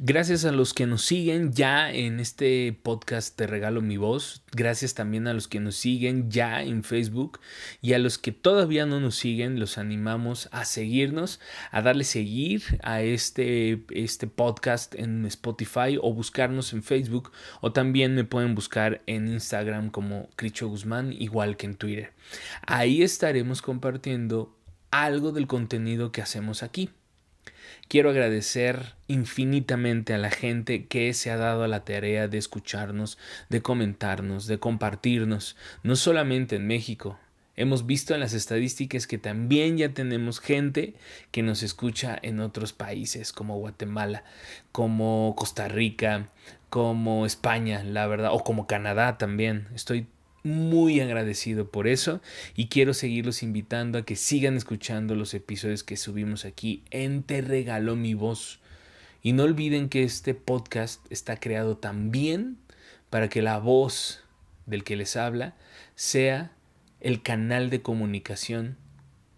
Gracias a los que nos siguen ya en este podcast Te Regalo Mi Voz. Gracias también a los que nos siguen ya en Facebook. Y a los que todavía no nos siguen, los animamos a seguirnos, a darle seguir a este, este podcast en Spotify o buscarnos en Facebook. O también me pueden buscar en Instagram como Cricho Guzmán, igual que en Twitter. Ahí estaremos compartiendo algo del contenido que hacemos aquí. Quiero agradecer infinitamente a la gente que se ha dado a la tarea de escucharnos, de comentarnos, de compartirnos, no solamente en México. Hemos visto en las estadísticas que también ya tenemos gente que nos escucha en otros países como Guatemala, como Costa Rica, como España, la verdad, o como Canadá también. Estoy muy agradecido por eso y quiero seguirlos invitando a que sigan escuchando los episodios que subimos aquí en Te Regaló mi voz. Y no olviden que este podcast está creado también para que la voz del que les habla sea el canal de comunicación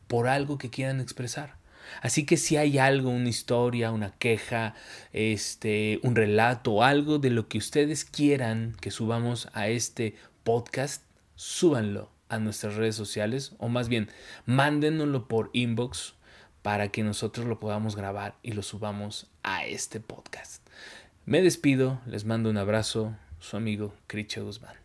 por algo que quieran expresar. Así que si hay algo, una historia, una queja, este, un relato, algo de lo que ustedes quieran que subamos a este podcast, súbanlo a nuestras redes sociales o más bien mándenoslo por inbox para que nosotros lo podamos grabar y lo subamos a este podcast. Me despido, les mando un abrazo, su amigo Cricho Guzmán.